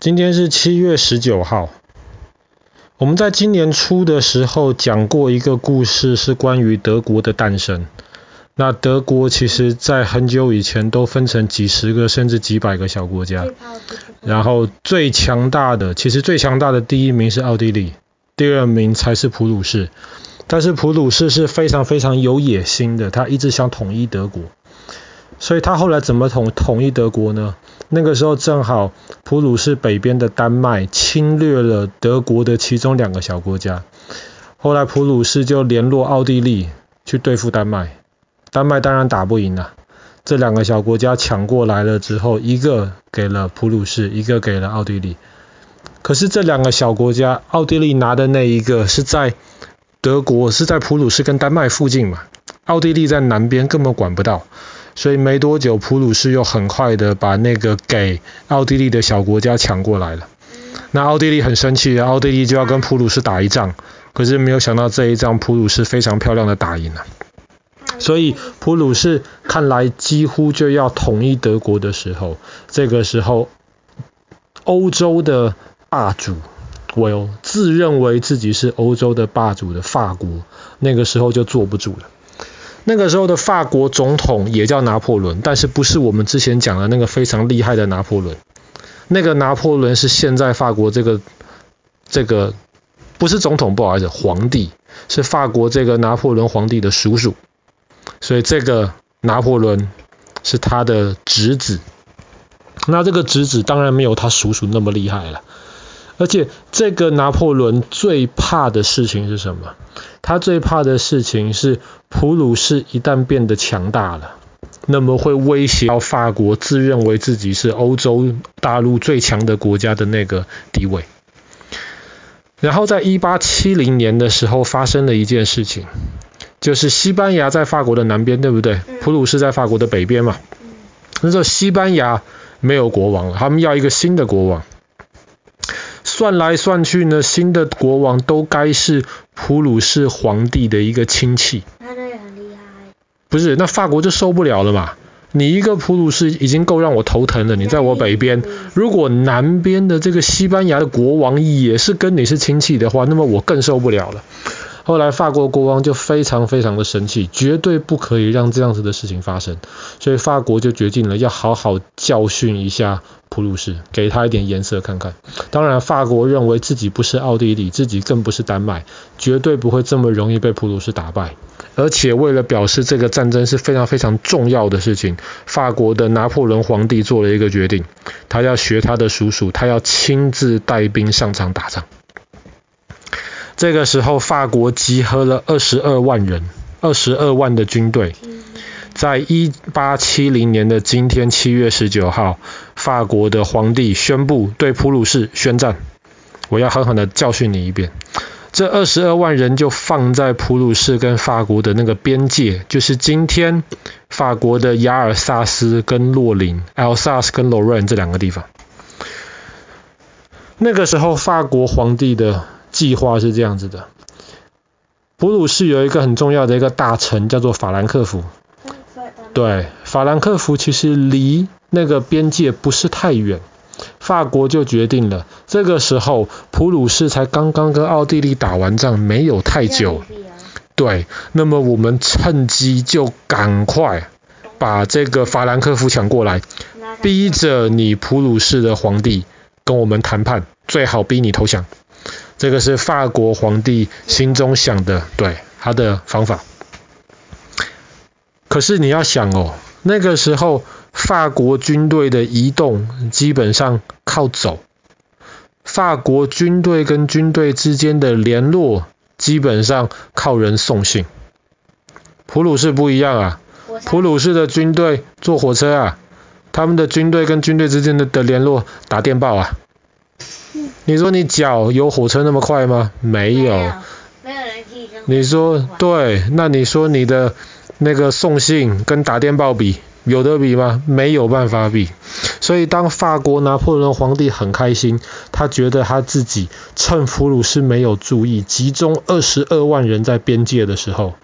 今天是七月十九号。我们在今年初的时候讲过一个故事，是关于德国的诞生。那德国其实在很久以前都分成几十个甚至几百个小国家。然后最强大的，其实最强大的第一名是奥地利，第二名才是普鲁士。但是普鲁士是非常非常有野心的，他一直想统一德国。所以他后来怎么统统一德国呢？那个时候正好普鲁士北边的丹麦侵略了德国的其中两个小国家，后来普鲁士就联络奥地利去对付丹麦，丹麦当然打不赢了。这两个小国家抢过来了之后，一个给了普鲁士，一个给了奥地利。可是这两个小国家，奥地利拿的那一个是在德国，是在普鲁士跟丹麦附近嘛，奥地利在南边根本管不到。所以没多久，普鲁士又很快的把那个给奥地利的小国家抢过来了。那奥地利很生气，奥地利就要跟普鲁士打一仗。可是没有想到这一仗，普鲁士非常漂亮的打赢了。所以普鲁士看来几乎就要统一德国的时候，这个时候欧洲的霸主，我自认为自己是欧洲的霸主的法国，那个时候就坐不住了。那个时候的法国总统也叫拿破仑，但是不是我们之前讲的那个非常厉害的拿破仑。那个拿破仑是现在法国这个这个不是总统，不好意思，皇帝是法国这个拿破仑皇帝的叔叔，所以这个拿破仑是他的侄子。那这个侄子当然没有他叔叔那么厉害了。而且这个拿破仑最怕的事情是什么？他最怕的事情是普鲁士一旦变得强大了，那么会威胁到法国自认为自己是欧洲大陆最强的国家的那个地位。然后在一八七零年的时候发生了一件事情，就是西班牙在法国的南边，对不对？普鲁士在法国的北边嘛。那时候西班牙没有国王了，他们要一个新的国王。算来算去呢，新的国王都该是普鲁士皇帝的一个亲戚。那也很厉害。不是，那法国就受不了了嘛。你一个普鲁士已经够让我头疼了，你在我北边，如果南边的这个西班牙的国王也是跟你是亲戚的话，那么我更受不了了。后来法国国王就非常非常的生气，绝对不可以让这样子的事情发生，所以法国就决定了要好好教训一下普鲁士，给他一点颜色看看。当然，法国认为自己不是奥地利，自己更不是丹麦，绝对不会这么容易被普鲁士打败。而且为了表示这个战争是非常非常重要的事情，法国的拿破仑皇帝做了一个决定，他要学他的叔叔，他要亲自带兵上场打仗。这个时候，法国集合了二十二万人，二十二万的军队，在一八七零年的今天七月十九号，法国的皇帝宣布对普鲁士宣战，我要狠狠的教训你一遍。这二十二万人就放在普鲁士跟法国的那个边界，就是今天法国的亚尔萨斯跟洛林 （Alsace 跟 l o r r a i n 这两个地方。那个时候，法国皇帝的计划是这样子的，普鲁士有一个很重要的一个大城叫做法兰克福，对，法兰克福其实离那个边界不是太远，法国就决定了，这个时候普鲁士才刚刚跟奥地利打完仗没有太久，对，那么我们趁机就赶快把这个法兰克福抢过来，逼着你普鲁士的皇帝跟我们谈判，最好逼你投降。这个是法国皇帝心中想的，对，他的方法。可是你要想哦，那个时候法国军队的移动基本上靠走，法国军队跟军队之间的联络基本上靠人送信。普鲁士不一样啊，普鲁士的军队坐火车啊，他们的军队跟军队之间的的联络打电报啊。你说你脚有火车那么快吗？没有。没有，人骑这么快。你说对，那你说你的那个送信跟打电报比，有得比吗？没有办法比。所以当法国拿破仑皇帝很开心，他觉得他自己趁普鲁士没有注意，集中二十二万人在边界的时候，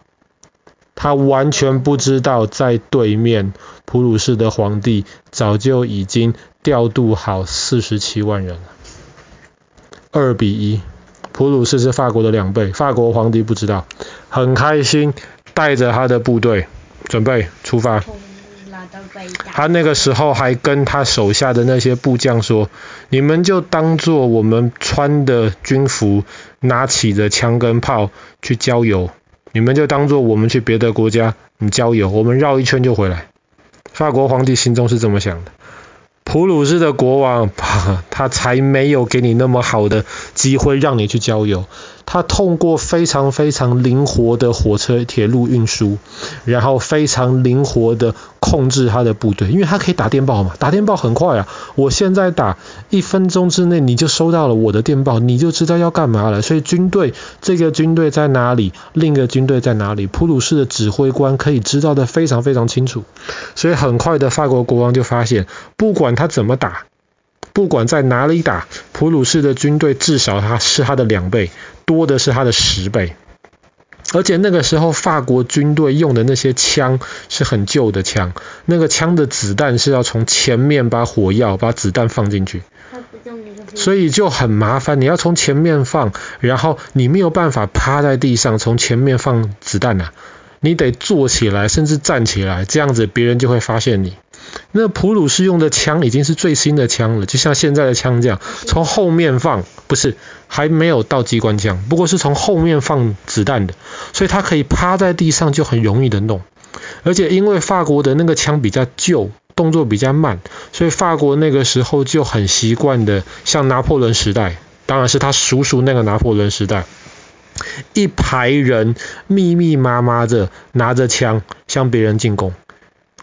他完全不知道在对面普鲁士的皇帝早就已经调度好四十七万人。二比一，普鲁士是法国的两倍。法国皇帝不知道，很开心，带着他的部队准备出发。他那个时候还跟他手下的那些部将说：“你们就当做我们穿的军服，拿起的枪跟炮去郊游。你们就当做我们去别的国家，你郊游，我们绕一圈就回来。”法国皇帝心中是这么想的。普鲁士的国王，他才没有给你那么好的机会让你去郊游。他通过非常非常灵活的火车、铁路运输，然后非常灵活的控制他的部队，因为他可以打电报嘛，打电报很快啊。我现在打，一分钟之内你就收到了我的电报，你就知道要干嘛了。所以军队，这个军队在哪里，另一个军队在哪里，普鲁士的指挥官可以知道的非常非常清楚。所以很快的，法国国王就发现，不管他怎么打。不管在哪里打，普鲁士的军队至少他是他的两倍，多的是他的十倍。而且那个时候法国军队用的那些枪是很旧的枪，那个枪的子弹是要从前面把火药把子弹放进去，所以就很麻烦。你要从前面放，然后你没有办法趴在地上从前面放子弹啊，你得坐起来，甚至站起来，这样子别人就会发现你。那普鲁士用的枪已经是最新的枪了，就像现在的枪这样，从后面放，不是，还没有到机关枪，不过是从后面放子弹的，所以他可以趴在地上就很容易的弄。而且因为法国的那个枪比较旧，动作比较慢，所以法国那个时候就很习惯的，像拿破仑时代，当然是他叔叔那个拿破仑时代，一排人密密麻麻的拿着枪向别人进攻。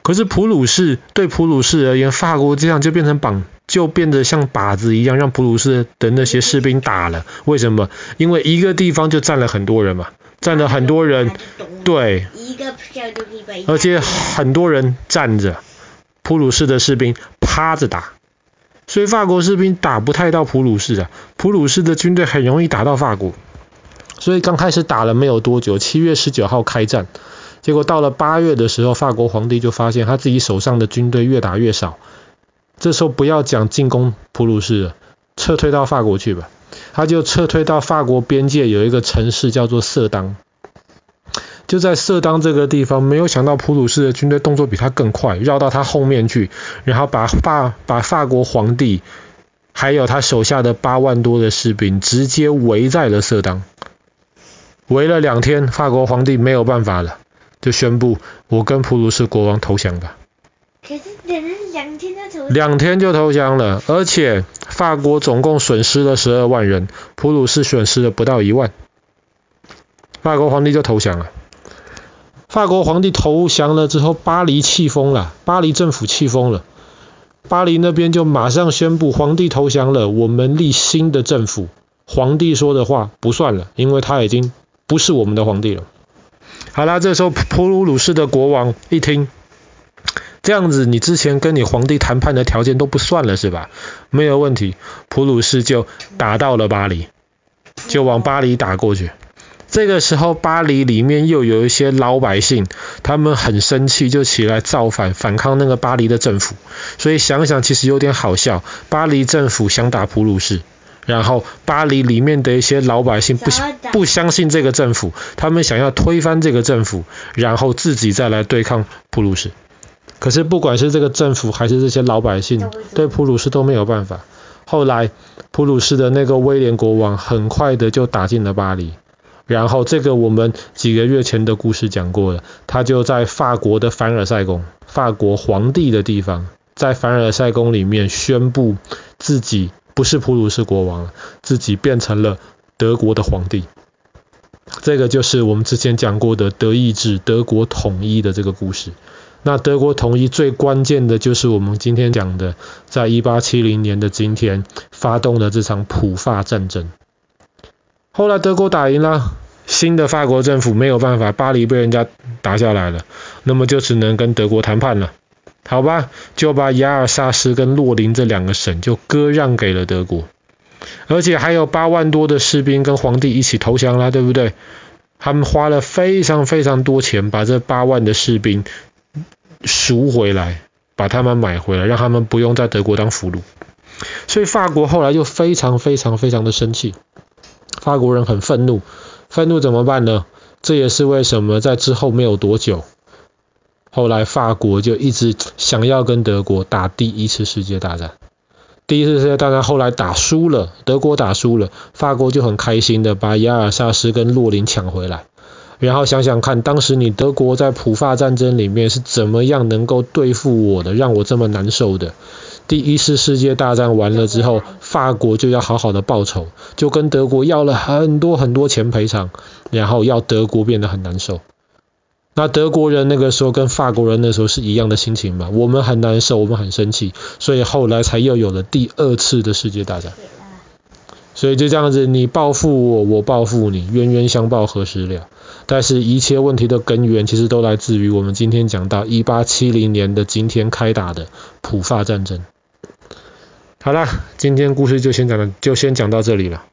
可是普鲁士对普鲁士而言，法国这样就变成绑，就变得像靶子一样，让普鲁士的那些士兵打了。为什么？因为一个地方就站了很多人嘛，站了很多人，对，而且很多人站着，普鲁士的士兵趴着打，所以法国士兵打不太到普鲁士啊。普鲁士的军队很容易打到法国，所以刚开始打了没有多久，七月十九号开战。结果到了八月的时候，法国皇帝就发现他自己手上的军队越打越少。这时候不要讲进攻普鲁士了，撤退到法国去吧。他就撤退到法国边界有一个城市叫做色当。就在色当这个地方，没有想到普鲁士的军队动作比他更快，绕到他后面去，然后把法把法国皇帝还有他手下的八万多的士兵直接围在了色当。围了两天，法国皇帝没有办法了。就宣布我跟普鲁士国王投降吧。可是两两天就投降。两天就投降了，而且法国总共损失了十二万人，普鲁士损失了不到一万。法国皇帝就投降了。法国皇帝投降了之后，巴黎气疯了，巴黎政府气疯了，巴黎那边就马上宣布皇帝投降了，我们立新的政府，皇帝说的话不算了，因为他已经不是我们的皇帝了。好啦，这时候普鲁鲁士的国王一听，这样子，你之前跟你皇帝谈判的条件都不算了是吧？没有问题，普鲁士就打到了巴黎，就往巴黎打过去。这个时候，巴黎里面又有一些老百姓，他们很生气，就起来造反，反抗那个巴黎的政府。所以想想，其实有点好笑，巴黎政府想打普鲁士。然后巴黎里面的一些老百姓不不相信这个政府，他们想要推翻这个政府，然后自己再来对抗普鲁士。可是不管是这个政府还是这些老百姓，对普鲁士都没有办法。后来普鲁士的那个威廉国王很快的就打进了巴黎，然后这个我们几个月前的故事讲过了，他就在法国的凡尔赛宫，法国皇帝的地方，在凡尔赛宫里面宣布自己。不是普鲁士国王，自己变成了德国的皇帝。这个就是我们之前讲过的德意志德国统一的这个故事。那德国统一最关键的就是我们今天讲的，在一八七零年的今天发动的这场普法战争。后来德国打赢了，新的法国政府没有办法，巴黎被人家打下来了，那么就只能跟德国谈判了。好吧，就把亚尔萨斯跟洛林这两个省就割让给了德国，而且还有八万多的士兵跟皇帝一起投降了，对不对？他们花了非常非常多钱把这八万的士兵赎回来，把他们买回来，让他们不用在德国当俘虏。所以法国后来就非常非常非常的生气，法国人很愤怒，愤怒怎么办呢？这也是为什么在之后没有多久，后来法国就一直想要跟德国打第一次世界大战。第一次世界大战后来打输了，德国打输了，法国就很开心的把亚尔萨斯跟洛林抢回来。然后想想看，当时你德国在普法战争里面是怎么样能够对付我的，让我这么难受的。第一次世界大战完了之后，法国就要好好的报仇，就跟德国要了很多很多钱赔偿，然后要德国变得很难受。那德国人那个时候跟法国人那时候是一样的心情嘛？我们很难受，我们很生气，所以后来才又有了第二次的世界大战。所以就这样子，你报复我，我报复你，冤冤相报何时了？但是，一切问题的根源其实都来自于我们今天讲到一八七零年的今天开打的普法战争。好了，今天故事就先讲了，就先讲到这里了。